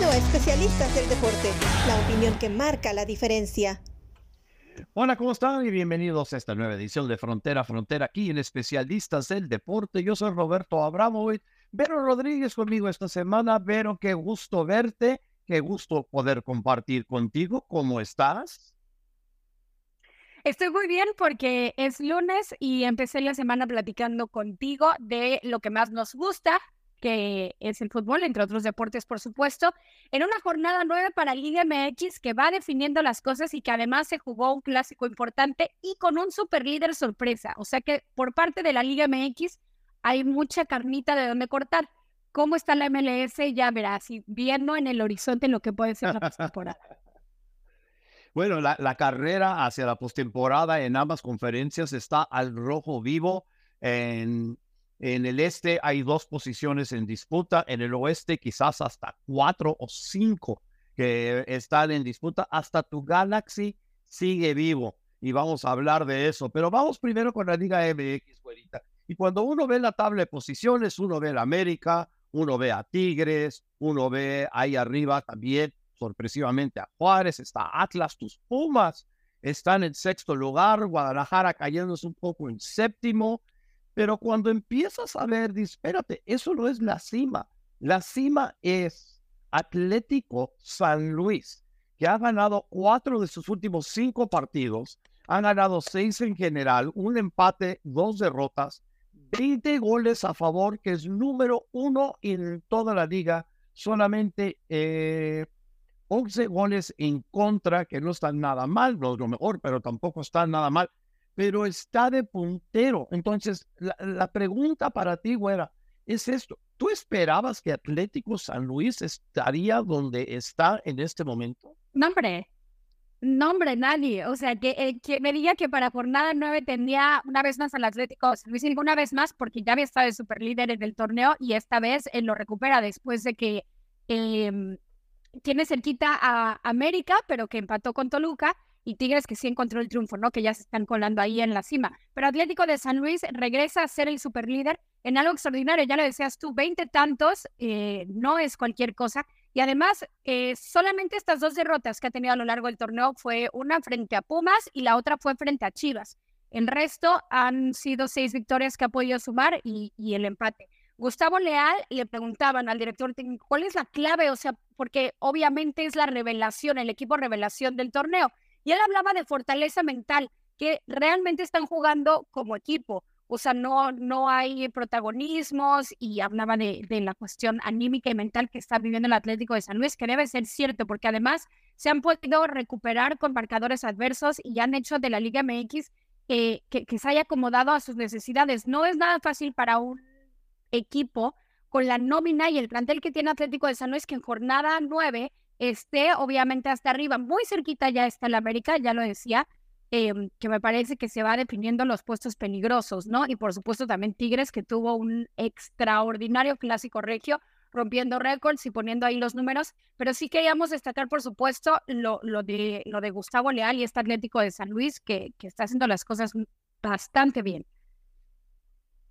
Bienvenido a Especialistas del Deporte, la opinión que marca la diferencia. Hola, ¿cómo están? Y bienvenidos a esta nueva edición de Frontera Frontera aquí en Especialistas del Deporte. Yo soy Roberto Abramovich. Vero Rodríguez conmigo esta semana. Vero, qué gusto verte, qué gusto poder compartir contigo. ¿Cómo estás? Estoy muy bien porque es lunes y empecé la semana platicando contigo de lo que más nos gusta, que es el fútbol, entre otros deportes, por supuesto, en una jornada nueve para Liga MX que va definiendo las cosas y que además se jugó un clásico importante y con un super líder sorpresa. O sea que por parte de la Liga MX hay mucha carnita de donde cortar. ¿Cómo está la MLS? Ya verás, y viendo en el horizonte lo que puede ser la temporada. Bueno, la, la, carrera hacia la postemporada en ambas conferencias está al rojo vivo. En, en el este hay dos posiciones en disputa, en el oeste quizás hasta cuatro o cinco que están en disputa. Hasta tu Galaxy sigue vivo y vamos a hablar de eso. Pero vamos primero con la Liga MX, güerita. Y cuando uno ve la tabla de posiciones, uno ve América, uno ve a Tigres, uno ve ahí arriba también sorpresivamente a Juárez, está Atlas, tus Pumas están en sexto lugar, Guadalajara cayéndose un poco en séptimo, pero cuando empiezas a ver, espérate, eso no es la cima. La cima es Atlético San Luis, que ha ganado cuatro de sus últimos cinco partidos, han ganado seis en general, un empate, dos derrotas, 20 goles a favor, que es número uno en toda la liga, solamente eh, 11 goles en contra, que no están nada mal, no lo mejor, pero tampoco están nada mal pero está de puntero. Entonces, la, pregunta para ti, güera, es esto. ¿Tú esperabas que Atlético San Luis estaría donde está en este momento? No, hombre. No, hombre, nadie. O sea, que, eh, me diga que para jornada nueve tenía una vez más al Atlético San Luis, una vez más, porque ya había estado de superlíder en el torneo y esta vez él lo recupera después de que em, tiene cerquita a América, pero que empató con Toluca y Tigres que sí encontró el triunfo, ¿no? Que ya se están colando ahí en la cima. Pero Atlético de San Luis regresa a ser el superlíder en algo extraordinario. Ya lo decías tú, 20 tantos eh, no es cualquier cosa. Y además, eh, solamente estas dos derrotas que ha tenido a lo largo del torneo fue una frente a Pumas y la otra fue frente a Chivas. El resto han sido seis victorias que ha podido sumar y, y el empate. Gustavo Leal le preguntaban al director técnico, ¿cuál es la clave? O sea, porque obviamente es la revelación, el equipo revelación del torneo. Y él hablaba de fortaleza mental, que realmente están jugando como equipo. O sea, no, no hay protagonismos y hablaba de, de, la cuestión anímica y mental que está viviendo el Atlético de San Luis, que debe ser cierto, porque además se han podido recuperar con marcadores adversos y han hecho de la Liga MX que, que se haya acomodado a sus necesidades. No es nada fácil para un equipo con la nómina y el plantel que tiene Atlético de San Luis, que en jornada nueve esté obviamente hasta arriba, muy cerquita ya está el América, ya lo decía, em, que me parece que se va definiendo los puestos peligrosos, ¿no? Y por supuesto también Tigres, que tuvo un extraordinario clásico regio, rompiendo récords y poniendo ahí los números, pero sí queríamos destacar, por supuesto, lo, lo, de, lo de Gustavo Leal y este Atlético de San Luis, que, que está haciendo las cosas bastante bien.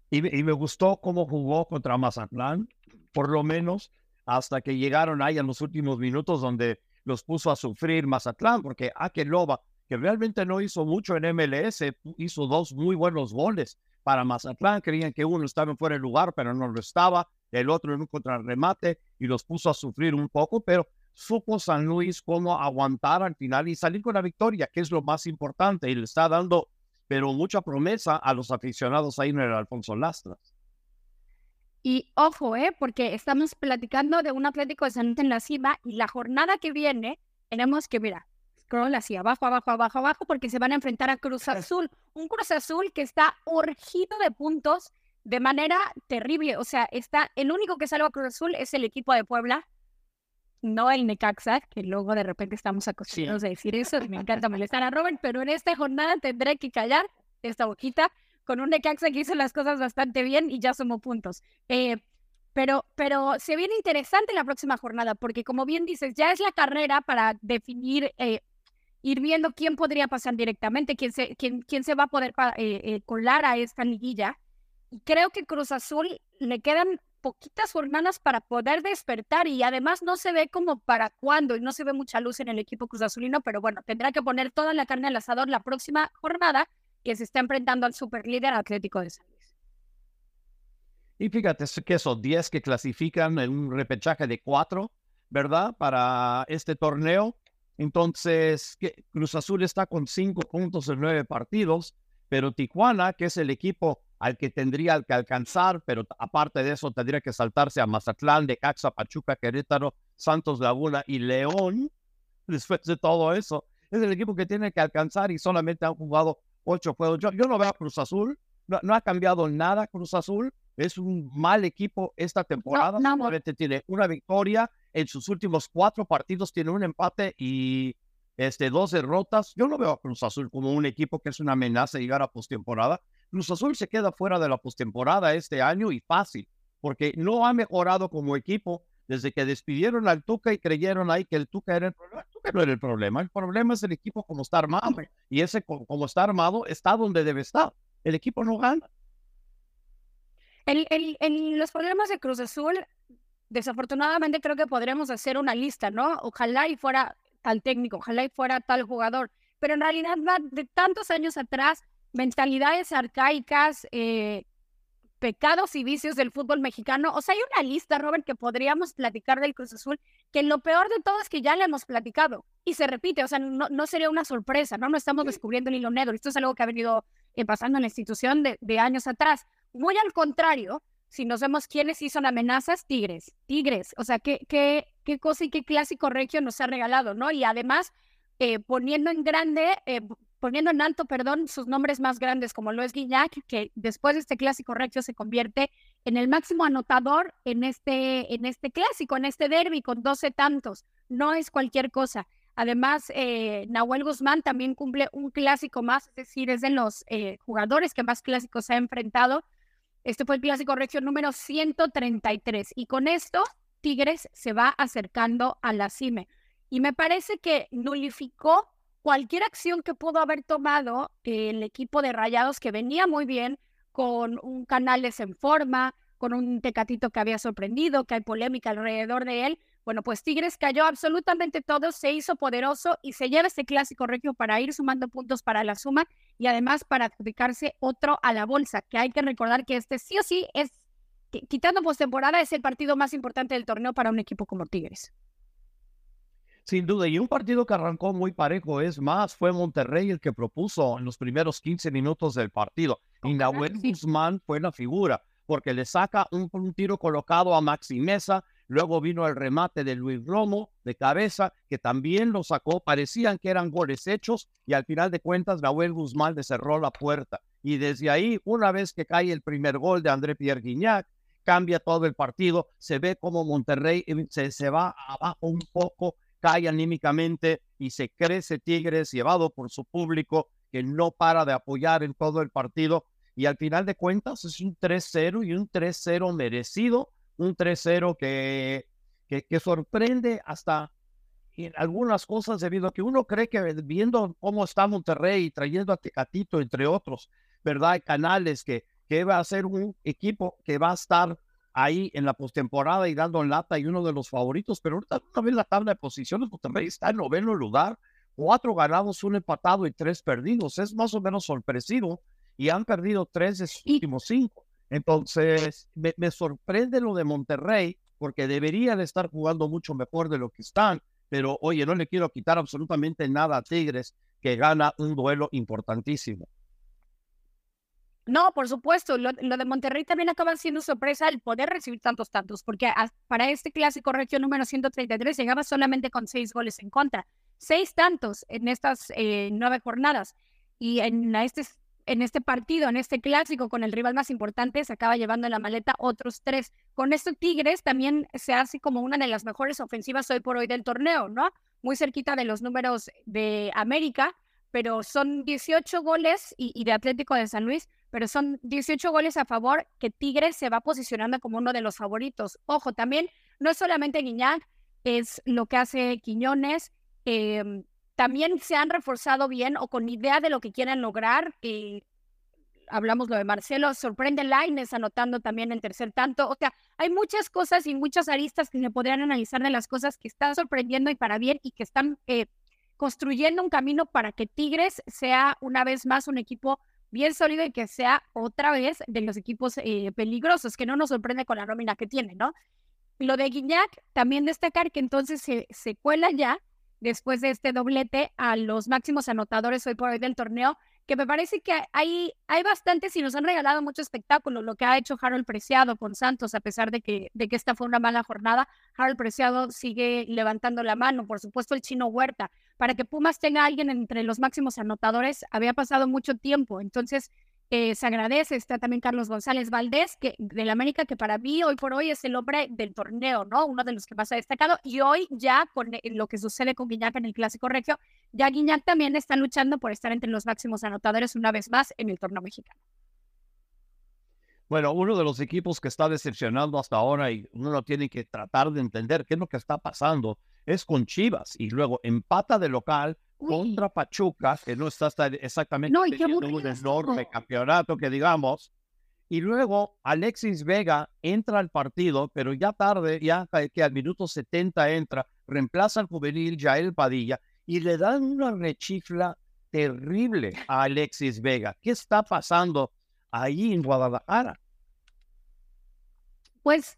Y, y me gustó cómo jugó contra Mazatlán, por lo menos hasta que llegaron ahí en los últimos minutos donde los puso a sufrir Mazatlán, porque Loba, que realmente no hizo mucho en MLS, hizo dos muy buenos goles para Mazatlán. Creían que uno estaba fuera de lugar, pero no lo estaba. El otro en un contrarremate y los puso a sufrir un poco, pero supo San Luis cómo aguantar al final y salir con la victoria, que es lo más importante. Y le está dando, pero mucha promesa a los aficionados ahí en el Alfonso Lastras. Y ojo, ¿eh? porque estamos platicando de un Atlético de San en la cima y la jornada que viene tenemos que, mira, scroll así, abajo, abajo, abajo, abajo, porque se van a enfrentar a Cruz Azul. Un Cruz Azul que está urgido de puntos de manera terrible. O sea, está, el único que salva a Cruz Azul es el equipo de Puebla, no el Necaxa, que luego de repente estamos acostumbrados a decir eso. Me encanta molestar a Robert, pero en esta jornada tendré que callar esta boquita con un Necaxa que hizo las cosas bastante bien y ya sumó puntos. Eh, pero, pero se viene interesante la próxima jornada, porque como bien dices, ya es la carrera para definir, eh, ir viendo quién podría pasar directamente, quién se, quién, quién se va a poder eh, colar a esta liguilla. Y creo que Cruz Azul le quedan poquitas jornadas para poder despertar y además no se ve como para cuándo y no se ve mucha luz en el equipo Cruz Azulino, pero bueno, tendrá que poner toda la carne al asador la próxima jornada que se está enfrentando al superlíder Atlético de San Luis. Y fíjate que son 10 que clasifican en un repechaje de 4, ¿verdad? Para este torneo. Entonces, Cruz Azul está con 5 puntos en 9 partidos, pero Tijuana, que es el equipo al que tendría que alcanzar, pero aparte de eso tendría que saltarse a Mazatlán, de Caxa, Pachuca, Querétaro, Santos Laguna y León. Después de todo eso, es el equipo que tiene que alcanzar y solamente han jugado ocho juegos. Yo, yo no veo a Cruz Azul, no, ha cambiado nada Cruz Azul. Es un mal equipo esta temporada. Solamente tiene una victoria en sus últimos cuatro partidos, tiene un empate y este, dos derrotas. Yo no veo a Cruz Azul como un equipo que es una amenaza de llegar a postemporada. Cruz Azul se queda fuera de la postemporada este año y fácil, porque no ha mejorado como equipo desde que despidieron al Tuca y creyeron ahí que el Tuca era el problema. El Tuca no era el problema, el problema es el equipo como está armado. Y ese como está armado está donde debe estar. El equipo no gana. El, el, los problemas de Cruz Azul, desafortunadamente creo que podríamos hacer una lista, ¿no? Ojalá y fuera tal técnico, ojalá y fuera tal jugador, pero en realidad va de tantos años atrás mentalidades arcaicas, eh, pecados y vicios del fútbol mexicano. O sea, hay una lista, Robert, que podríamos platicar del Cruz Azul, que lo peor de todo es que ya le hemos platicado y se repite, o sea, no, no sería una sorpresa, ¿no? No estamos descubriendo el hilo negro. Esto es algo que ha venido eh, pasando en la institución de, de años atrás. Muy al contrario, si nos vemos quiénes son amenazas, Tigres, Tigres. O sea, qué, qué, qué cosa y qué clásico regio nos ha regalado, ¿no? Y además, eh, poniendo en grande, eh, poniendo en alto, perdón, sus nombres más grandes, como lo es que después de este clásico recto se convierte en el máximo anotador en este, en este clásico, en este derby, con 12 tantos. No es cualquier cosa. Además, eh, Nahuel Guzmán también cumple un clásico más, es decir, es de los eh, jugadores que más clásicos ha enfrentado. Este fue el clásico recto número 133. Y con esto, Tigres se va acercando a la cime. Y me parece que nulificó cualquier acción que pudo haber tomado el equipo de Rayados, que venía muy bien, con un Canales en forma, con un Tecatito que había sorprendido, que hay polémica alrededor de él. Bueno, pues Tigres cayó absolutamente todo, se hizo poderoso y se lleva este clásico regio para ir sumando puntos para la suma y además para adjudicarse otro a la bolsa, que hay que recordar que este sí o sí es, quitando postemporada, es el partido más importante del torneo para un equipo como Tigres. Sin duda, y un partido que arrancó muy parejo, es más, fue Monterrey el que propuso en los primeros 15 minutos del partido. Y Nahuel Guzmán fue la figura, porque le saca un, tiro colocado a Maxi Mesa, luego vino el remate de Luis Romo de cabeza, que también lo sacó, parecían que eran goles hechos, y al final de cuentas Nahuel Guzmán le cerró la puerta. Y desde ahí, una vez que cae el primer gol de André Pierre Guignac, cambia todo el partido, se ve como Monterrey eh, se, se va abajo un poco cae anímicamente y se crece Tigres llevado por su público que no para de apoyar en todo el partido y al final de cuentas es un 3-0 y un 3-0 merecido, un 3-0 que, que, sorprende hasta en algunas cosas debido a que uno cree que viendo cómo está Monterrey trayendo a Tecatito entre otros, ¿verdad? Canales que, que va a ser un equipo que va a estar ahí en la postemporada y dando lata y uno de los favoritos, pero ahorita también la tabla de posiciones, Monterrey está en noveno lugar, cuatro ganados, un empatado y tres perdidos. Es más o menos sorpresivo y han perdido tres de sus últimos cinco. Entonces, me, sorprende lo de Monterrey porque deberían estar jugando mucho mejor de lo que están, pero oye, no le quiero quitar absolutamente nada a Tigres que gana un duelo importantísimo. No, por supuesto, lo, de Monterrey también acaba siendo sorpresa el poder recibir tantos tantos, porque para este clásico región número 133 llegaba solamente con seis goles en contra, seis tantos en estas eh, nueve jornadas. Y en este, en este partido, en este clásico con el rival más importante, se acaba llevando en la maleta otros tres. Con esto Tigres también se hace como una de las mejores ofensivas hoy por hoy del torneo, ¿no? Muy cerquita de los números de América, pero son 18 goles y de Atlético de San Luis pero son 18 goles a favor que Tigres se va posicionando como uno de los favoritos. Ojo, también no es solamente Guiñac, es lo que hace Quiñones. Em, también se han reforzado bien o con idea de lo que quieren lograr. Hablamos lo de Marcelo, sorprende Laines anotando también en tercer tanto. O sea, hay muchas cosas y muchas aristas que se podrían analizar de las cosas que están sorprendiendo y para bien y que están eh, construyendo un camino para que Tigres sea una vez más un equipo bien sólido y que sea otra vez de los equipos eh, peligrosos, que no nos sorprende con la nómina que tiene, ¿no? Lo de Guiñac, también destacar que entonces se, se cuela ya después de este doblete a los máximos anotadores hoy por hoy del torneo, que me parece que hay, hay bastantes y nos han regalado mucho espectáculo, lo que ha hecho Harold Preciado con Santos, a pesar de que, de que esta fue una mala jornada. Harold Preciado sigue levantando la mano, por supuesto el chino Huerta. Para que Pumas tenga a alguien entre los máximos anotadores, había pasado mucho tiempo, entonces eh, se agradece. Está también Carlos González Valdés, que del América, que para mí hoy por hoy es el hombre del torneo, ¿no? Uno de los que más ha destacado. Y hoy ya con lo que sucede con Guiñac en el Clásico Regio, ya Guiñac también está luchando por estar entre los máximos anotadores una vez más en el torneo mexicano. Bueno, uno de los equipos que está decepcionando hasta ahora y uno tiene que tratar de entender qué es lo que está pasando es con Chivas y luego empata de local contra Pachuca, que no está exactamente no, teniendo un enorme campeonato, que digamos. Y luego Alexis Vega entra al partido, pero ya tarde, ya que al minuto 70 entra, reemplaza al juvenil Jael Padilla y le dan una rechifla terrible a Alexis Vega. ¿Qué está pasando ahí en Guadalajara? Pues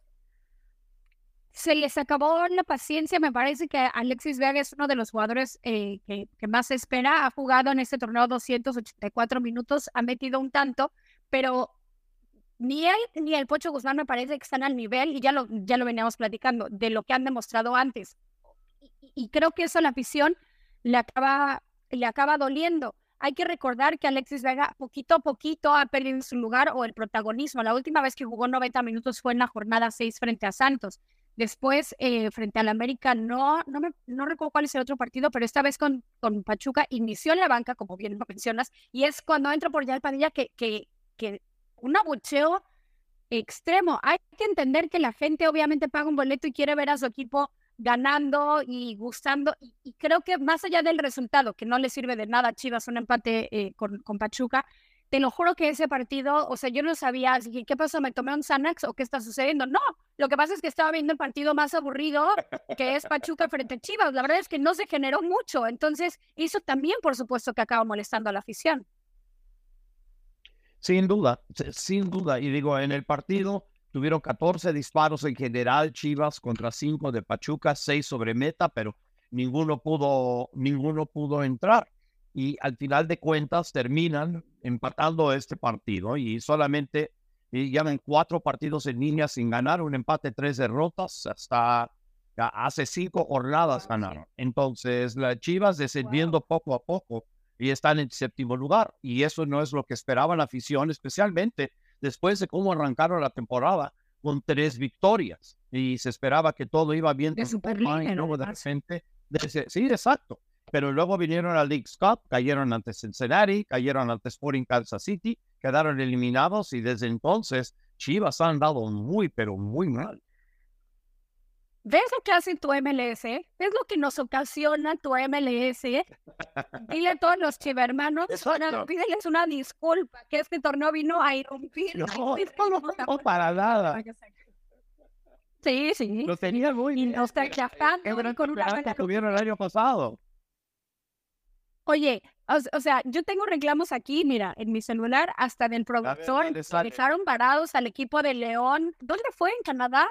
se les acabó la paciencia. Me parece que Alexis Vega es uno de los jugadores eh, que, más se espera. Ha jugado en este torneo 284 minutos, ha metido un tanto, pero ni él ni el Pocho Guzmán me parece que están al nivel, y ya lo, ya lo veníamos platicando, de lo que han demostrado antes. Y, creo que eso la afición le acaba, le acaba doliendo. Hay que recordar que Alexis Vega poquito a poquito ha perdido su lugar o el protagonismo. La última vez que jugó 90 minutos fue en la jornada 6 frente a Santos. Después, eh, frente al América, no, no, me, no recuerdo cuál es el otro partido, pero esta vez con, con Pachuca inició en la banca, como bien lo mencionas, y es cuando entra por ya el Padilla que, que, que un abucheo extremo. Hay que entender que la gente obviamente paga un boleto y quiere ver a su equipo ganando y gustando, y, creo que más allá del resultado, que no le sirve de nada a Chivas un empate eh, con, con Pachuca, te lo juro que ese partido, o sea, yo no sabía, ¿qué pasó? ¿Me tomé un Xanax o qué está sucediendo? No, lo que pasa es que estaba viendo el partido más aburrido, que es Pachuca frente a Chivas. La verdad es que no se generó mucho, entonces eso también, por supuesto, que acaba molestando a la afición. Sin duda, sin duda. Y digo, en el partido tuvieron 14 disparos en general, Chivas contra 5 de Pachuca, 6 sobre meta, pero ninguno pudo, ninguno pudo entrar y al final de cuentas terminan empatando este partido y solamente llevan cuatro partidos en línea sin ganar, un empate, tres derrotas, hasta hace cinco jornadas ganaron. Entonces, las Chivas descendiendo poco a poco y están en séptimo lugar. Y eso no es lo que esperaba la afición, especialmente después de cómo arrancaron la temporada con tres victorias. Y se esperaba que todo iba bien. De Superliga, ¿no? De repente, sí, exacto pero luego vinieron a League Cup, cayeron ante Cincinnati, cayeron ante Sporting Kansas City, quedaron eliminados y desde entonces Chivas han dado muy, pero muy mal. ¿Ves lo que hace tu MLS? ¿Ves lo que nos ocasiona tu MLS? Dile a todos los chivermanos, pídeles una disculpa, que este torneo vino a irrumpir. No, no, para nada. Sí, sí. Lo tenía muy bien. Y nos está con una que tuvieron el año pasado. Oye, o, sea, yo tengo reclamos aquí, mira, en mi celular, hasta del productor. dejaron parados al equipo de León. ¿Dónde fue? ¿En Canadá?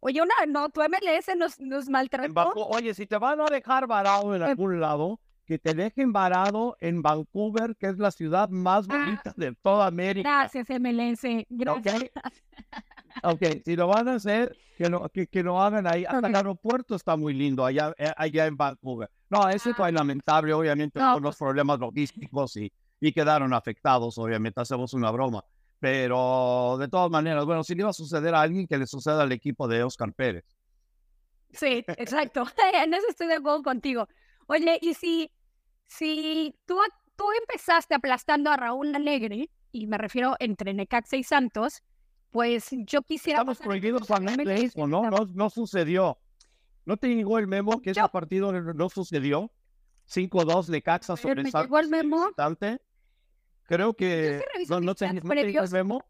Oye, una, no, tu MLS nos, nos maltrató. Oye, si te van a dejar varado en algún lado, que te dejen varado en Vancouver, que es la ciudad más ah, bonita de toda América. Gracias, MLS. Gracias. Ok, si lo van a hacer, que lo, que, que lo hagan ahí. Hasta el aeropuerto está muy lindo allá, eh, allá en Vancouver. No, eso ah. lamentable, obviamente, por los pues problemas logísticos y, y quedaron afectados, obviamente, hacemos una broma. Pero de todas maneras, bueno, si le iba a suceder a alguien, que le suceda al equipo de Oscar Pérez. Sí, exacto. en eso estoy de acuerdo contigo. Oye, y si, si tú, tú empezaste aplastando a Raúl Alegre, y me refiero entre Necaxa y Santos, pues yo quisiera... Estamos prohibidos eso, ¿no? ¿no? No sucedió. ¿No te llegó el memo que ese partido no sucedió? 5-2 de Caxa sobre ¿Me llegó el memo? Creo que reviso no, mis no te, no te. Memo.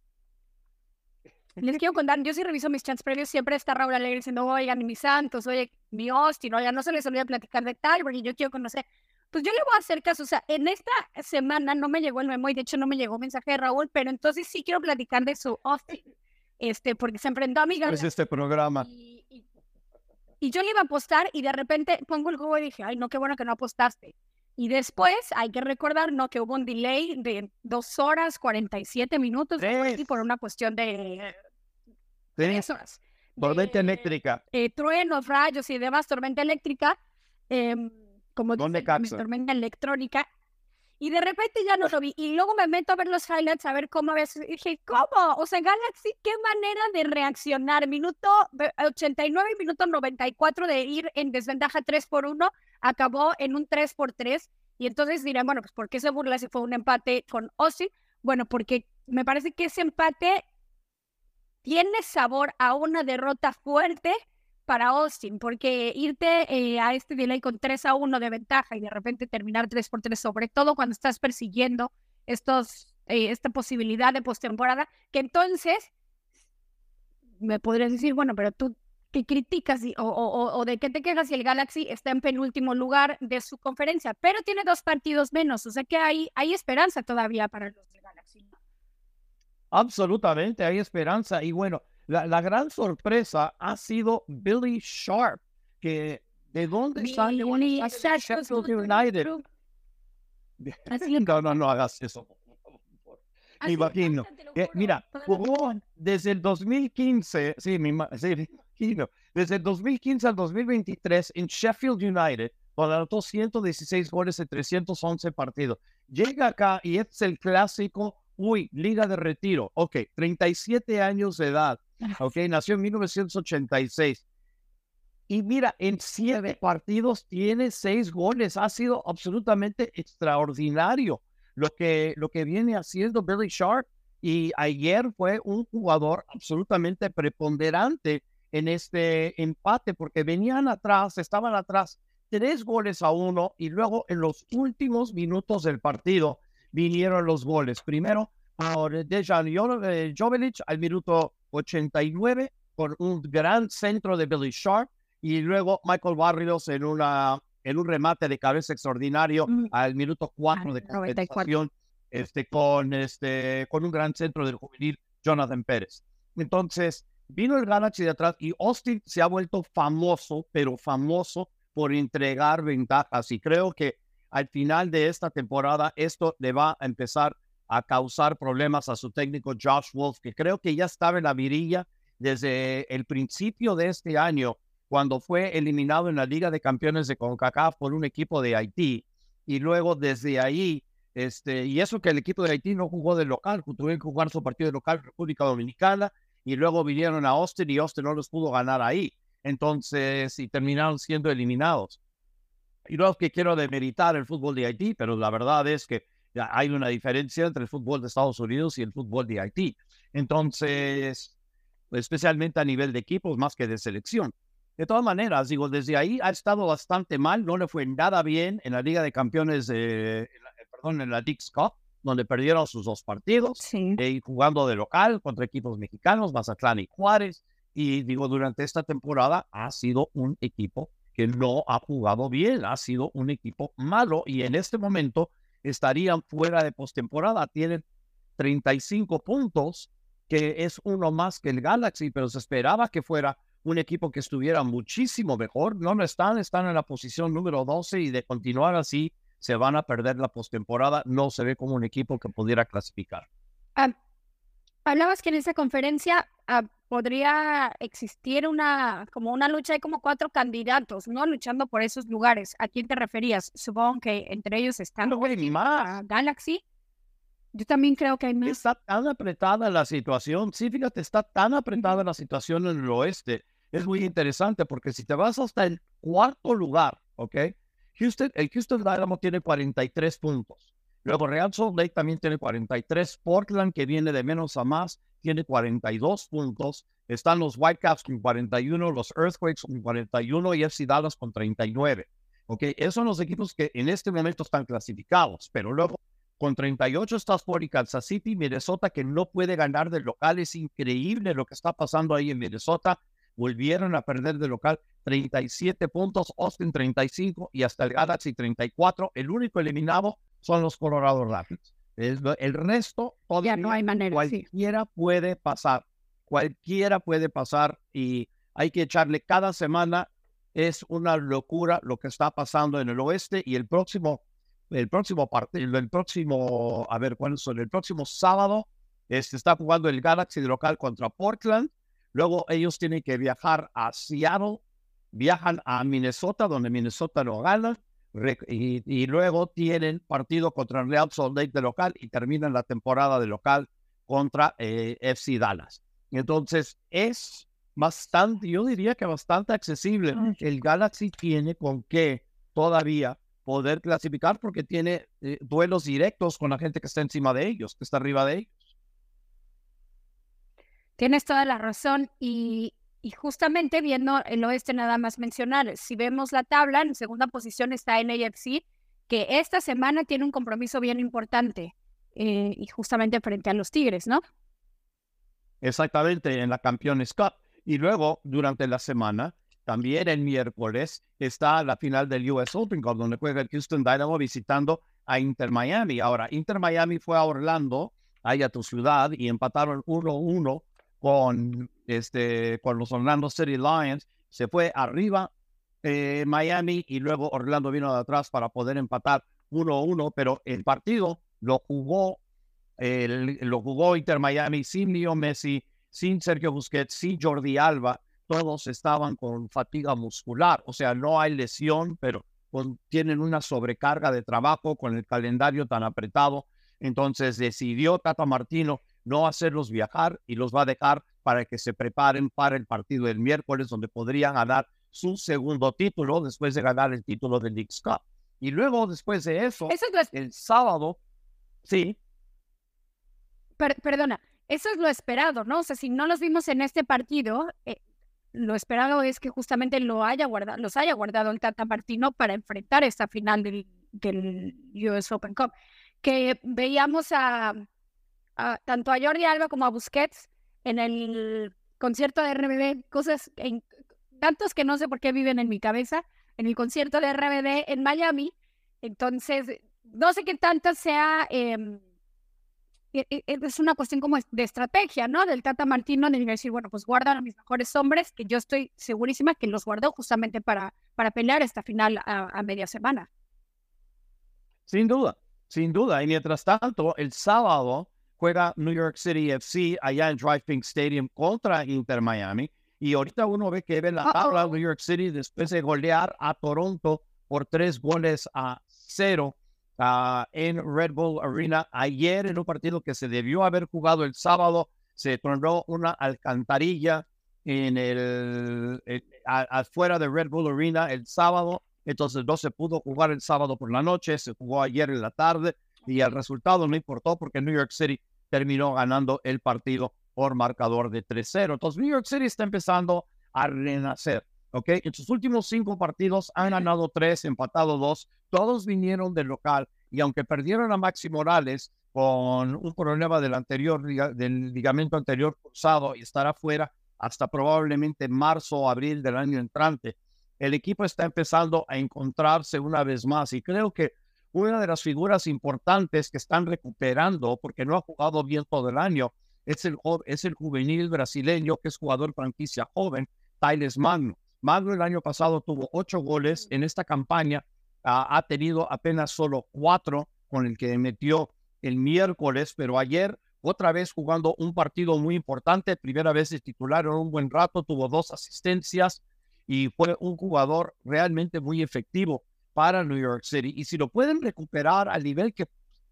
Les quiero contar, yo sí reviso mis chats previos, siempre está Raúl Alegre diciendo, oigan, mi Santos, oye, mi Austin, oigan, no se les olvide platicar de tal, porque yo quiero conocer. Pues yo le voy a hacer caso, o sea, en esta semana no me llegó el memo y de hecho no me llegó mensaje de Raúl, pero entonces sí quiero platicar de su Austin, este, porque se enfrentó a mi Es este programa. y, y- y yo le iba a apostar y de repente pongo el juego y dije, ay, no, qué bueno que no apostaste. Y después hay que recordar, ¿no? Que hubo un delay de dos horas, 47 minutos, Tres. por una cuestión de Sí, tres horas. tormenta de, eléctrica. eh, truenos, rayos y demás, tormenta eléctrica, em, como ¿Dónde mi caxa? tormenta electrónica. Y de repente ya no lo vi. Y luego me meto a ver los highlights, a ver cómo sucedido. Y dije, ¿cómo? O sea, Galaxy, qué manera de reaccionar. Minuto ve- 89 y minuto 94 de ir en desventaja 3 por 1, acabó en un 3 por 3. Y entonces dirán, bueno, pues ¿por qué se burla si fue un empate con Austin? Bueno, porque me parece que ese empate tiene sabor a una derrota fuerte para Austin, porque irte eh, a este delay con 3 a 1 de ventaja y de repente terminar 3 por 3, sobre todo cuando estás persiguiendo estos, eh, esta posibilidad de postemporada, que entonces me podrías decir, bueno, pero tú qué criticas y- o, o- o- de qué te quejas si el Galaxy está en penúltimo lugar de su conferencia, pero tiene dos partidos menos, o sea que hay, hay esperanza todavía para los del Galaxy. Absolutamente, hay esperanza. Y bueno, la, la gran sorpresa ha sido Billy Sharp, que de dónde sale un Billy Sharp, Sheffield United. No, no, no hagas eso. Así imagino. Eh, mira, jugó desde el 2015, sí, me, sí, me imagino, desde el 2015 al 2023 en Sheffield United, donde anotó 116 goles en 311 partidos. Llega acá y es el clásico, uy, liga de retiro. Ok, 37 años de edad. Ok, nació en 1986. Y mira, en siete partidos tiene seis goles. Ha sido absolutamente extraordinario lo que, lo que viene haciendo Billy Sharp. Y ayer fue un jugador absolutamente preponderante en este empate porque venían atrás, estaban atrás tres goles a uno y luego en los últimos minutos del partido vinieron los goles. Primero por Dejan eh, Jovelic al minuto 89 por un gran centro de Billy Sharp y luego Michael Barrios en, una, en un remate de cabeza extraordinario Mm. al minuto 4 Al de 94. compensación este, con, este, con un gran centro del juvenil Jonathan Pérez. Entonces, vino el Galaxy de atrás y Austin se ha vuelto famoso, pero famoso por entregar ventajas. Y creo que al final de esta temporada esto le va a empezar a causar problemas a su técnico Josh Wolf, que creo que ya estaba en la virilla desde el principio de este año, cuando fue eliminado en la Liga de Campeones de CONCACAF por un equipo de Haití. Y luego desde ahí, este, y eso que el equipo de Haití no jugó de local, tuvieron que jugar su partido de local República Dominicana, y luego vinieron a Austin y Austin no los pudo ganar ahí. Entonces, y terminaron siendo eliminados. Y no es que quiero demeritar el fútbol de Haití, pero la verdad es que hay una diferencia entre el fútbol de Estados Unidos y el fútbol de Haití. Entonces, especialmente a nivel de equipos más que de selección. De todas maneras, digo, desde ahí ha estado bastante mal, no le fue nada bien en la Liga de Campeones, de, en la- perdón, en la League's Cup, donde perdieron sus dos partidos, Sí. eh, jugando de local contra equipos mexicanos, Mazatlán y Juárez. Y digo, durante esta temporada ha sido un equipo que no ha jugado bien, ha sido un equipo malo y en este momento estarían fuera de postemporada. Tienen 35 puntos, que es uno más que el Galaxy, pero se esperaba que fuera un equipo que estuviera muchísimo mejor. No lo están, están en la posición número 12 y de continuar así se van a perder la postemporada. No se ve como un equipo que pudiera clasificar. Ah, hablabas que en esa conferencia ah, podría existir una como una lucha, hay como cuatro candidatos, ¿no? Luchando por esos lugares. ¿A quién te referías? Supongo que entre ellos están No, más. ah, Galaxy. Yo también creo que hay más. Está tan apretada la situación. Sí, fíjate, está tan apretada la situación en el oeste. Es muy interesante porque si te vas hasta el cuarto lugar, ¿ok? Houston, el Houston Dynamo tiene 43 puntos. Luego Real Salt Lake también tiene 43. Portland, que viene de menos a más, tiene 42 puntos. Están los Whitecaps con 41, los Earthquakes con 41 y FC Dallas con 39. ¿Ok? Esos son los equipos que en este momento están clasificados. Pero luego Con 38 estás por Kansas City, Minnesota que no puede ganar de local. Es increíble lo que está pasando ahí en Minnesota. Volvieron a perder de local 37 puntos, Austin 35 y hasta el Galaxy 34. El único eliminado son los Colorado Rapids. El, resto todavía no hay manera. Cualquiera puede pasar. Cualquiera puede pasar y hay que echarle cada semana. Es una locura lo que está pasando en el oeste y el próximo el próximo partido, el próximo, a ver, ¿cuándo son? El próximo sábado este, está jugando el Galaxy de local contra Portland. Luego ellos tienen que viajar a Seattle, viajan a Minnesota, donde Minnesota no gana, y, luego tienen partido contra el Real Salt Lake de local y terminan la temporada de local contra eh, FC Dallas. Entonces es bastante, yo diría que bastante accesible. El Galaxy tiene con qué todavía poder clasificar porque tiene eh, duelos directos con la gente que está encima de ellos, que está arriba de ellos. Tienes toda la razón y, justamente viendo el oeste nada más mencionar, si vemos la tabla, en segunda posición está NAFC, que esta semana tiene un compromiso bien importante eh, y justamente frente a los Tigres, ¿no? Exactamente, en la Campeones Cup. Y luego, durante la semana, también el miércoles está la final del US Open Cup, donde juega el Houston Dynamo visitando a Inter Miami. Ahora, Inter Miami fue a Orlando, ahí a tu ciudad, y empataron 1-1 con, este, con los Orlando City Lions. Se fue arriba eh, Miami y luego Orlando vino de atrás para poder empatar 1-1, pero el partido lo jugó, lo jugó Inter Miami sin Leo Messi, sin Sergio Busquets, sin Jordi Alba todos estaban con fatiga muscular, o sea, no hay lesión, pero tienen una sobrecarga de trabajo con el calendario tan apretado. Entonces decidió Tata Martino no hacerlos viajar y los va a dejar para que se preparen para el partido del miércoles, donde podrían ganar su segundo título después de ganar el título del League Cup. Y luego, después de eso, el sábado, sí. perdona, eso es lo esperado, ¿no? O sea, si no los vimos en este partido, eh, lo esperado es que justamente lo haya guardado, los haya guardado el Tata Martino para enfrentar esta final del, del US Open Cup. Que veíamos a, tanto a Jordi Alba como a Busquets en el concierto de RBD, cosas, tantos que no sé por qué viven en mi cabeza, en el concierto de RBD en Miami. Entonces, no sé qué tanto sea em, e, e, e, es una cuestión como de estrategia, ¿no? Del Tata Martino de decir, bueno, pues guardan a mis mejores hombres, que yo estoy segurísima que los guardó justamente para, para pelear esta final a, media semana. Sin duda, sin duda. Y mientras tanto, el sábado juega New York City FC allá en Drive Pink Stadium contra Inter Miami. Y ahorita uno ve que ve la tabla New York City después de golear a Toronto por tres goles a cero Ah, en Red Bull Arena. Ayer en un partido que se debió haber jugado el sábado, se tornó una alcantarilla en el, afuera de Red Bull Arena el sábado. Entonces no se pudo jugar el sábado por la noche, se jugó ayer en la tarde y el resultado no importó porque New York City terminó ganando el partido por marcador de 3-0. Entonces New York City está empezando a renacer. ¿ok? En sus últimos cinco partidos han ganado tres, empatado dos, todos vinieron del local y aunque perdieron a Maxi Morales con un problema del anterior, del ligamento anterior cruzado y estará fuera hasta probablemente marzo o abril del año entrante, el equipo está empezando a encontrarse una vez más y creo que una de las figuras importantes que están recuperando, porque no ha jugado bien todo el año, es el, es el juvenil brasileño que es jugador franquicia joven, Tyles Magno. Magno el año pasado tuvo ocho goles en esta campaña ha tenido apenas solo cuatro con el que metió el miércoles, pero ayer otra vez jugando un partido muy importante, primera vez de titular en un buen rato, tuvo dos asistencias y fue un jugador realmente muy efectivo para New York City. Y si lo pueden recuperar al nivel que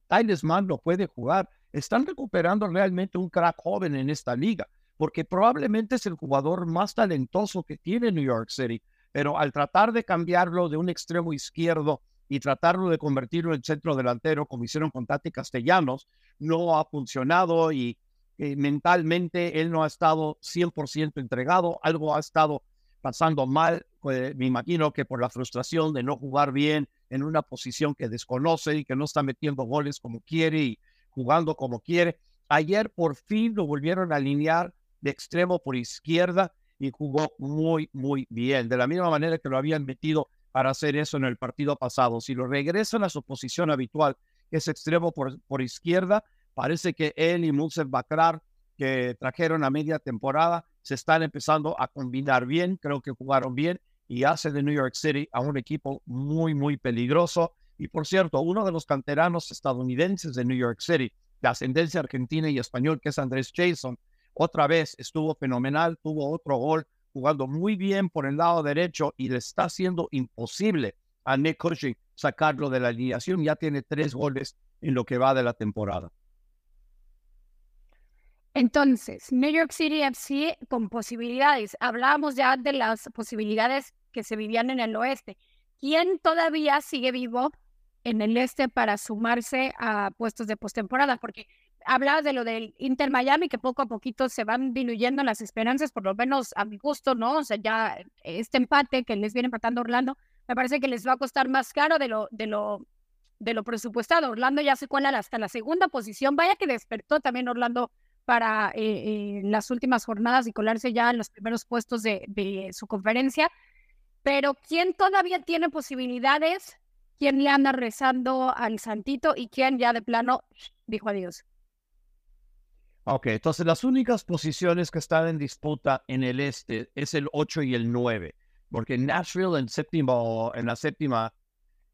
Tyler Mann lo puede jugar, están recuperando realmente un crack joven en esta liga, porque probablemente es el jugador más talentoso que tiene New York City pero al tratar de cambiarlo de un extremo izquierdo y tratarlo de convertirlo en centro delantero, como hicieron con Tati Castellanos, no ha funcionado y eh, mentalmente él no ha estado 100% entregado, algo ha estado pasando mal, pues, me imagino que por la frustración de no jugar bien en una posición que desconoce y que no está metiendo goles como quiere y jugando como quiere. Ayer por fin lo volvieron a alinear de extremo por izquierda y jugó muy, muy bien, de la misma manera que lo habían metido para hacer eso en el partido pasado. Si lo regresan a su posición habitual, que es extremo por, por izquierda, parece que él y Musa Bakrar, que trajeron a media temporada, se están empezando a combinar bien, creo que jugaron bien y hace de New York City a un equipo muy, muy peligroso. Y por cierto, uno de los canteranos estadounidenses de New York City, de ascendencia argentina y español, que es Andrés Jason, otra vez estuvo fenomenal, tuvo otro gol, jugando muy bien por el lado derecho y le está haciendo imposible a Nick Cushing sacarlo de la alineación. Ya tiene tres goles en lo que va de la temporada. Entonces, New York City FC con posibilidades. Hablábamos ya de las posibilidades que se vivían en el oeste. ¿Quién todavía sigue vivo en el este para sumarse a puestos de postemporada? Porque hablabas de lo del Inter Miami, que poco a poquito se van diluyendo las esperanzas, por lo menos a mi gusto, ¿no? O sea, ya este empate que les viene empatando Orlando, me parece que les va a costar más caro de lo, de lo, de lo presupuestado. Orlando ya se cuela hasta la segunda posición. Vaya que despertó también Orlando para eh, las últimas jornadas y colarse ya en los primeros puestos de, su conferencia. Pero ¿quién todavía tiene posibilidades? ¿Quién le anda rezando al santito y quién ya de plano dijo adiós? Ok, entonces las únicas posiciones que están en disputa en el este es el 8 y el 9, porque Nashville en, séptimo, en la séptima,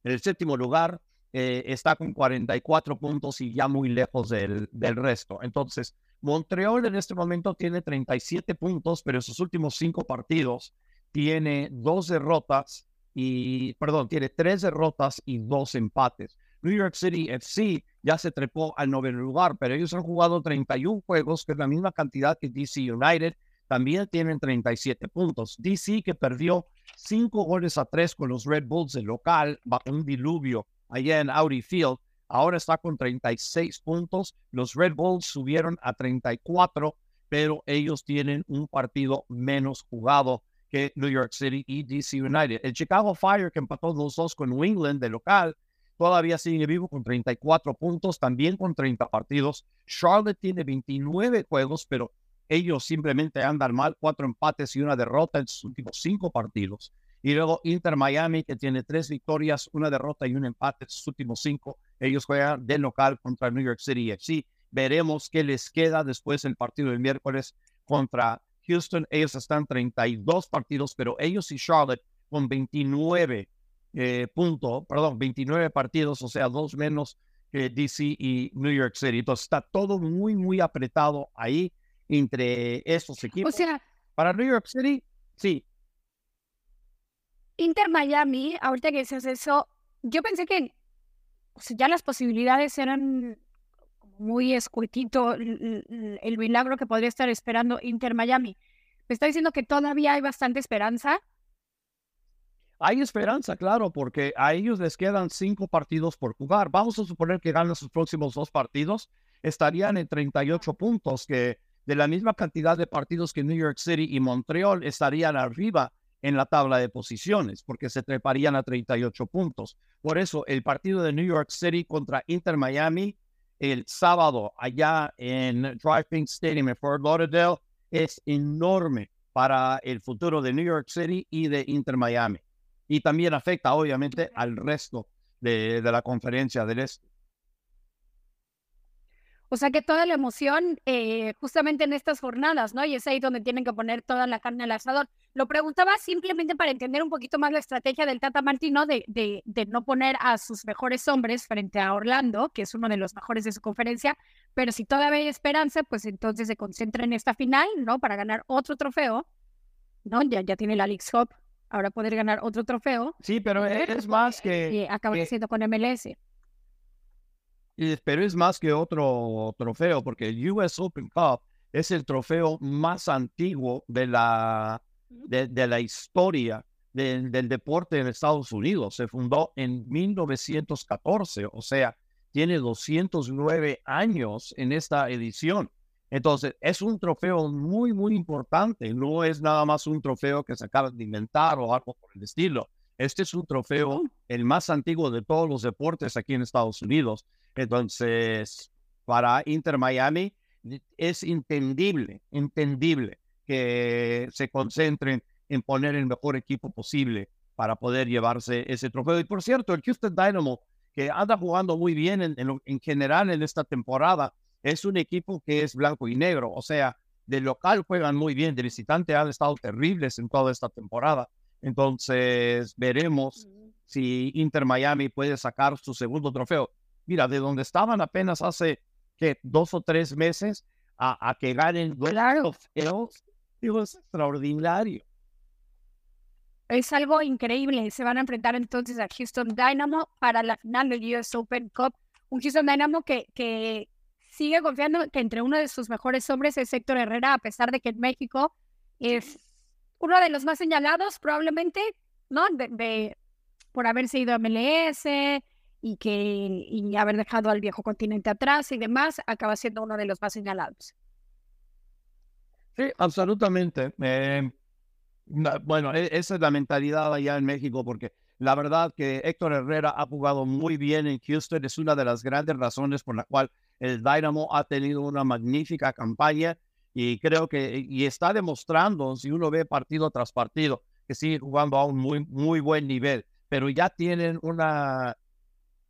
en el séptimo lugar eh, está con 44 puntos y ya muy lejos del, del resto. Entonces, Montreal en este momento tiene 37 puntos, pero en sus últimos cinco partidos tiene dos derrotas y, perdón, tiene tres derrotas y dos empates. New York City FC ya se trepó al noveno lugar, pero ellos han jugado 31 juegos, que es la misma cantidad que DC United. También tienen 37 puntos. DC que perdió cinco goles a tres con los Red Bulls del local bajo un diluvio allá en Audi Field ahora está con 36 puntos. Los Red Bulls subieron a 34, pero ellos tienen un partido menos jugado que New York City y DC United. El Chicago Fire, que empató 2-2 con New England de local, todavía sigue vivo con 34 puntos, también con 30 partidos. Charlotte tiene 29 juegos, pero ellos simplemente andan mal, cuatro empates y una derrota en sus últimos cinco partidos. Y luego Inter Miami, que tiene tres victorias, una derrota y un empate en sus últimos cinco. Ellos juegan de local contra New York City FC. Veremos qué les queda después del partido del miércoles contra Houston. Ellos están 32 partidos, pero ellos y Charlotte con 29 eh, puntos, perdón, 29 partidos, o sea, dos menos que DC y New York City. Entonces está todo muy, muy apretado ahí entre estos equipos. O sea, para New York City, sí, Inter Miami, ahorita que dices eso, yo pensé que ya las posibilidades eran muy escuetito el, milagro que podría estar esperando Inter Miami. ¿Me está diciendo que todavía hay bastante esperanza? Hay esperanza, claro, porque a ellos les quedan cinco partidos por jugar. Vamos a suponer que ganan sus próximos dos partidos, estarían en 38 puntos, que de la misma cantidad de partidos que New York City y Montreal estarían arriba en la tabla de posiciones, porque se treparían a 38 puntos. Por eso, el partido de New York City contra Inter Miami el sábado allá en Driving Stadium en Fort Lauderdale es enorme para el futuro de New York City y de Inter Miami. Y también afecta, obviamente, al resto de, de la conferencia del Este. O sea que toda la emoción eh, justamente en estas jornadas, ¿no? Y es ahí donde tienen que poner toda la carne al asador. Lo preguntaba simplemente para entender un poquito más la estrategia del Tata Martino de, de, de, no poner a sus mejores hombres frente a Orlando, que es uno de los mejores de su conferencia, pero si todavía hay esperanza, pues entonces se concentra en esta final, ¿no? Para ganar otro trofeo, ¿no? Ya, ya tiene la League Cup, ahora poder ganar otro trofeo. Sí, pero es más que... Y acaba siendo con MLS pero es más que otro trofeo, porque el US Open Cup es el trofeo más antiguo de la, de, la historia del deporte en Estados Unidos. Se fundó en 1914, o sea, tiene 209 años en esta edición. Entonces, es un trofeo muy, muy importante. No es nada más un trofeo que se acaba de inventar o algo por el estilo. Este es un trofeo, el más antiguo de todos los deportes aquí en Estados Unidos. Entonces, para Inter Miami es entendible, entendible que se concentren en poner el mejor equipo posible para poder llevarse ese trofeo. Y por cierto, el Houston Dynamo, que anda jugando muy bien en, en, general en esta temporada, es un equipo que es blanco y negro. O sea, de local juegan muy bien, de visitante han estado terribles en toda esta temporada. Entonces, veremos si Inter Miami puede sacar su segundo trofeo. Mira, de donde estaban apenas hace que dos o tres meses a, que ganen claro. digo, es extraordinario. Es algo increíble. Se van a enfrentar entonces a Houston Dynamo para la final del US Open Cup. Un Houston Dynamo que, que sigue confiando que entre uno de sus mejores hombres es Héctor Herrera, a pesar de que en México es uno de los más señalados, probablemente, ¿no? De, por haberse ido a MLS y que y haber dejado al viejo continente atrás y demás, acaba siendo uno de los más señalados. Sí, absolutamente. Eh, bueno, e, esa es la mentalidad allá en México, porque la verdad que Héctor Herrera ha jugado muy bien en Houston, es una de las grandes razones por la cual el Dynamo ha tenido una magnífica campaña y creo que y está demostrando, si uno ve partido tras partido, que sigue jugando a un muy, muy buen nivel, pero ya tienen una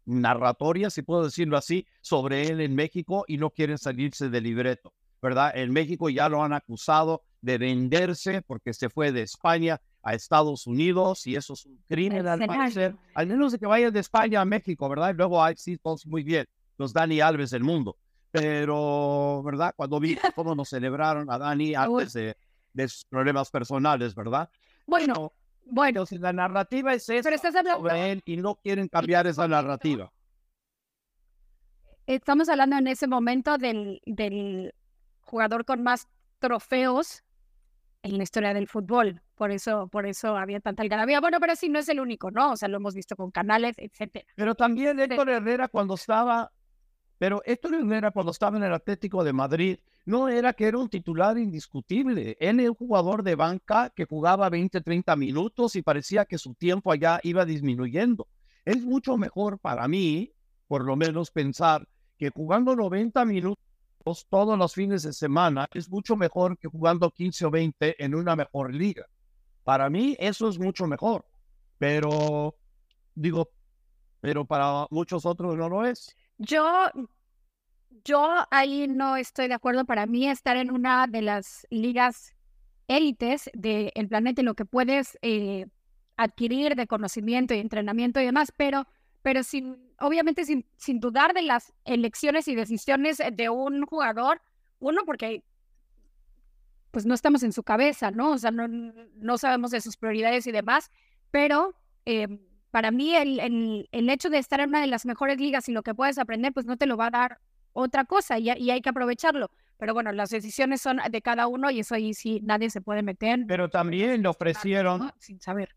narratoria, si puedo decirlo así, sobre él en México y no quieren salirse del libreto, ¿verdad? En México ya lo han acusado de venderse porque se fue de España a Estados Unidos y eso es un crimen al parecer, al menos de que vaya de España a México, ¿verdad? Y luego hay sí, todos muy bien, los Dani Alves del mundo. Pero, ¿verdad? Cuando vi cómo nos celebraron a Dani antes de, de sus problemas personales, ¿verdad? Bueno, bueno. si la narrativa es esa sobre él y no quieren cambiar esa narrativa. Estamos hablando en ese momento del, del jugador con más trofeos en la historia del fútbol. Por eso, por eso había tanta algarabía. Bueno, pero sí, no es el único, ¿no? O sea, lo hemos visto con canales, etcétera. Pero también Héctor Herrera cuando estaba, pero Héctor Herrera cuando estaba en el Atlético de Madrid, no era que era un titular indiscutible. Él es un jugador de banca que jugaba 20, 30 minutos y parecía que su tiempo allá iba disminuyendo. Es mucho mejor para mí, por lo menos, pensar que jugando 90 minutos todos los fines de semana es mucho mejor que jugando 15 o 20 en una mejor liga. Para mí eso es mucho mejor, pero digo, pero para muchos otros no lo es. Yo, yo ahí no estoy de acuerdo. Para mí estar en una de las ligas élites del planeta y lo que puedes eh, adquirir de conocimiento y entrenamiento y demás, pero pero sin, obviamente sin, sin dudar de las elecciones y decisiones de un jugador, uno porque pues no estamos en su cabeza, ¿no? O sea, no, no sabemos de sus prioridades y demás, pero eh, para mí el, el, el, hecho de estar en una de las mejores ligas y lo que puedes aprender, pues no te lo va a dar otra cosa y, y hay que aprovecharlo. Pero bueno, las decisiones son de cada uno y eso ahí sí nadie se puede meter. Pero también le ofrecieron, sin saber.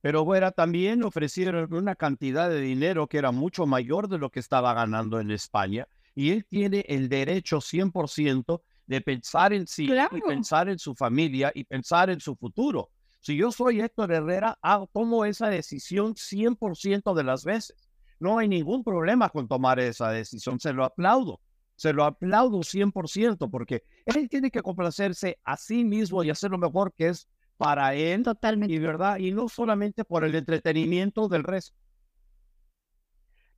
Pero bueno, también ofrecieron una cantidad de dinero que era mucho mayor de lo que estaba ganando en España. Y él tiene el derecho 100% de pensar en sí, y pensar en su familia y pensar en su futuro. Si yo soy Héctor Herrera, hago, tomo esa decisión 100% de las veces. No hay ningún problema con tomar esa decisión. Se lo aplaudo. Se lo aplaudo 100% porque él tiene que complacerse a sí mismo y hacer lo mejor que es para él. Totalmente. Y verdad, y no solamente por el entretenimiento del resto.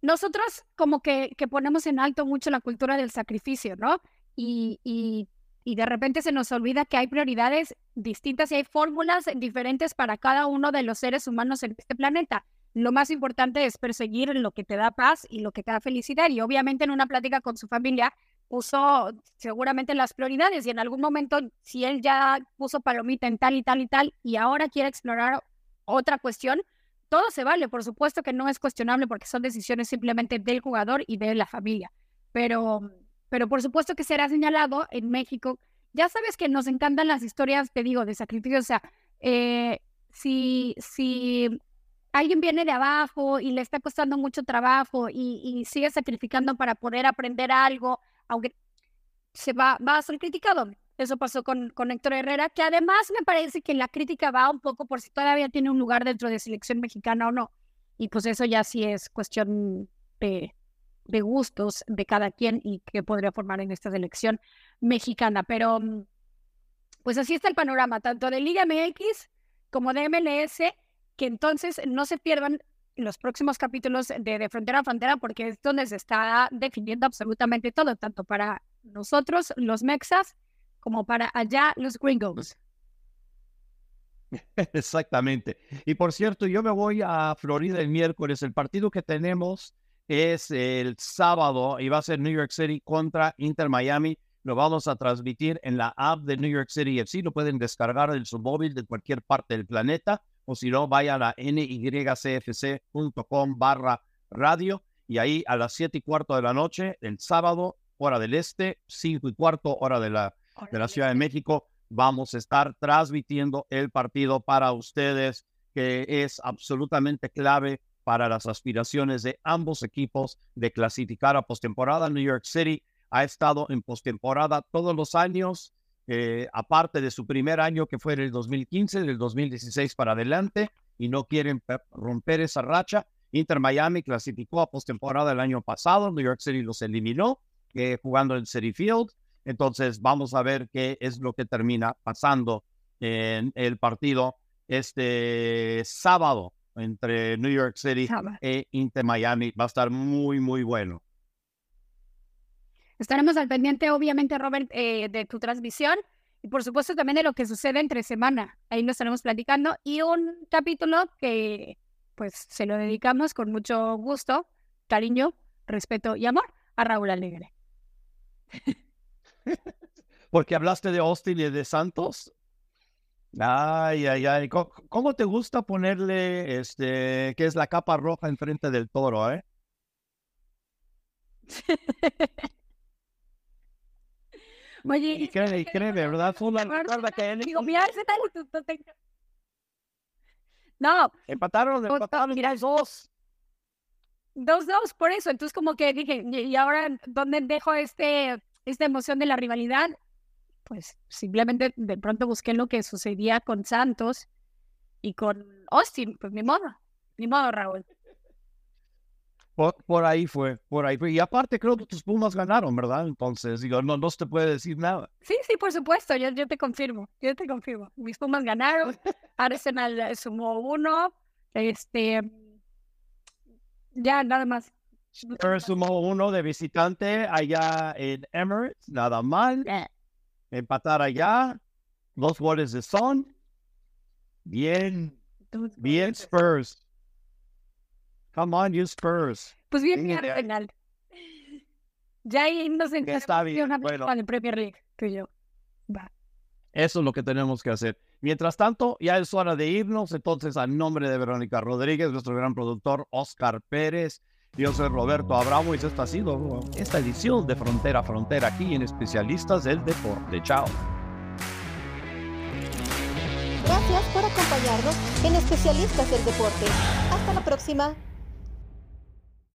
Nosotros como que, que ponemos en alto mucho la cultura del sacrificio, ¿no? Y, y, y de repente se nos olvida que hay prioridades distintas y hay fórmulas diferentes para cada uno de los seres humanos en este planeta. Lo más importante es perseguir lo que te da paz y lo que te da felicidad. Y obviamente en una plática con su familia puso seguramente las prioridades y en algún momento, si él ya puso palomita en tal y tal y tal y ahora quiere explorar otra cuestión, todo se vale. Por supuesto que no es cuestionable porque son decisiones simplemente del jugador y de la familia. Pero, pero por supuesto que será señalado en México. Ya sabes que nos encantan las historias, te digo, de sacrificio. O sea, eh, si, si alguien viene de abajo y le está costando mucho trabajo y, y sigue sacrificando para poder aprender algo, aunque se va, va a ser criticado. Eso pasó con, con Héctor Herrera, que además me parece que la crítica va un poco por si todavía tiene un lugar dentro de selección mexicana o no. Y pues eso ya sí es cuestión de, de gustos de cada quien y que podría formar en esta selección mexicana. Pero mm, pues así está el panorama, tanto de Liga MX como de MLS, que entonces no se pierdan los próximos capítulos de, de Frontera a Frontera, porque es donde se está definiendo absolutamente todo, tanto para nosotros, los mexas, como para allá los gringos. Exactamente. Y por cierto, yo me voy a Florida el miércoles. El partido que tenemos es el sábado y va a ser New York City contra Inter Miami. Lo vamos a transmitir en la app de New York City FC. Lo pueden descargar en su móvil de cualquier parte del planeta. O si no, vayan a nycfc.com barra radio. Y ahí a las siete y cuarto de la noche, el sábado, hora del este, cinco y cuarto, hora de la de la Ciudad de México. Vamos a estar transmitiendo el partido para ustedes, que es absolutamente clave para las aspiraciones de ambos equipos de clasificar a postemporada. New York City ha estado en postemporada todos los años, eh, aparte de su primer año que fue en el 2015, del 2016 para adelante, y no quieren romper esa racha. Inter Miami clasificó a postemporada el año pasado, New York City los eliminó eh, jugando en City Field. Entonces vamos a ver qué es lo que termina pasando en el partido este sábado entre New York City e Inter Miami. Va a estar muy, muy bueno. Estaremos al pendiente, obviamente, Robert, eh, de tu transmisión y por supuesto también de lo que sucede entre semana. Ahí lo estaremos platicando y un capítulo que pues se lo dedicamos con mucho gusto, cariño, respeto y amor a Raúl Alegre. Porque hablaste de Austin y de Santos. Ay, ay, ay. ¿Cómo, te gusta ponerle este, que es la capa roja enfrente del toro, eh? Oye, y créeme, créeme, ¿verdad? Fue una que Digo, mira, ese tal, No. Empataron, empataron, mira, dos. Dos, dos, por eso. Entonces, como que dije, ¿y ahora dónde dejo este esta emoción de la rivalidad, pues simplemente de pronto busqué lo que sucedía con Santos y con Austin, pues ni modo, ni modo, Raúl. Por, ahí fue, por ahí fue. Y aparte creo que tus Pumas ganaron, ¿verdad? Entonces, digo, no, no se te puede decir nada. Sí, sí, por supuesto, yo, yo te confirmo, yo te confirmo. Mis Pumas ganaron, Arsenal sumó uno, este, ya nada más. Spurs sumó uno de visitante allá en Emirates, nada mal. Empatar allá, dos goles de Son. Bien, bien Spurs. Come on, you Spurs. Pues bien, bien Arsenal. Ya ahí nos bien, bueno. el Premier League, tú y yo. Va. Eso es lo que tenemos que hacer. Mientras tanto, ya es hora de irnos. Entonces, a nombre de Verónica Rodríguez, nuestro gran productor Oscar Pérez, yo soy Roberto Abramo y esto ha sido esta edición de Frontera a Frontera aquí en Especialistas del Deporte. Chao. Gracias por acompañarnos en Especialistas del Deporte. Hasta la próxima.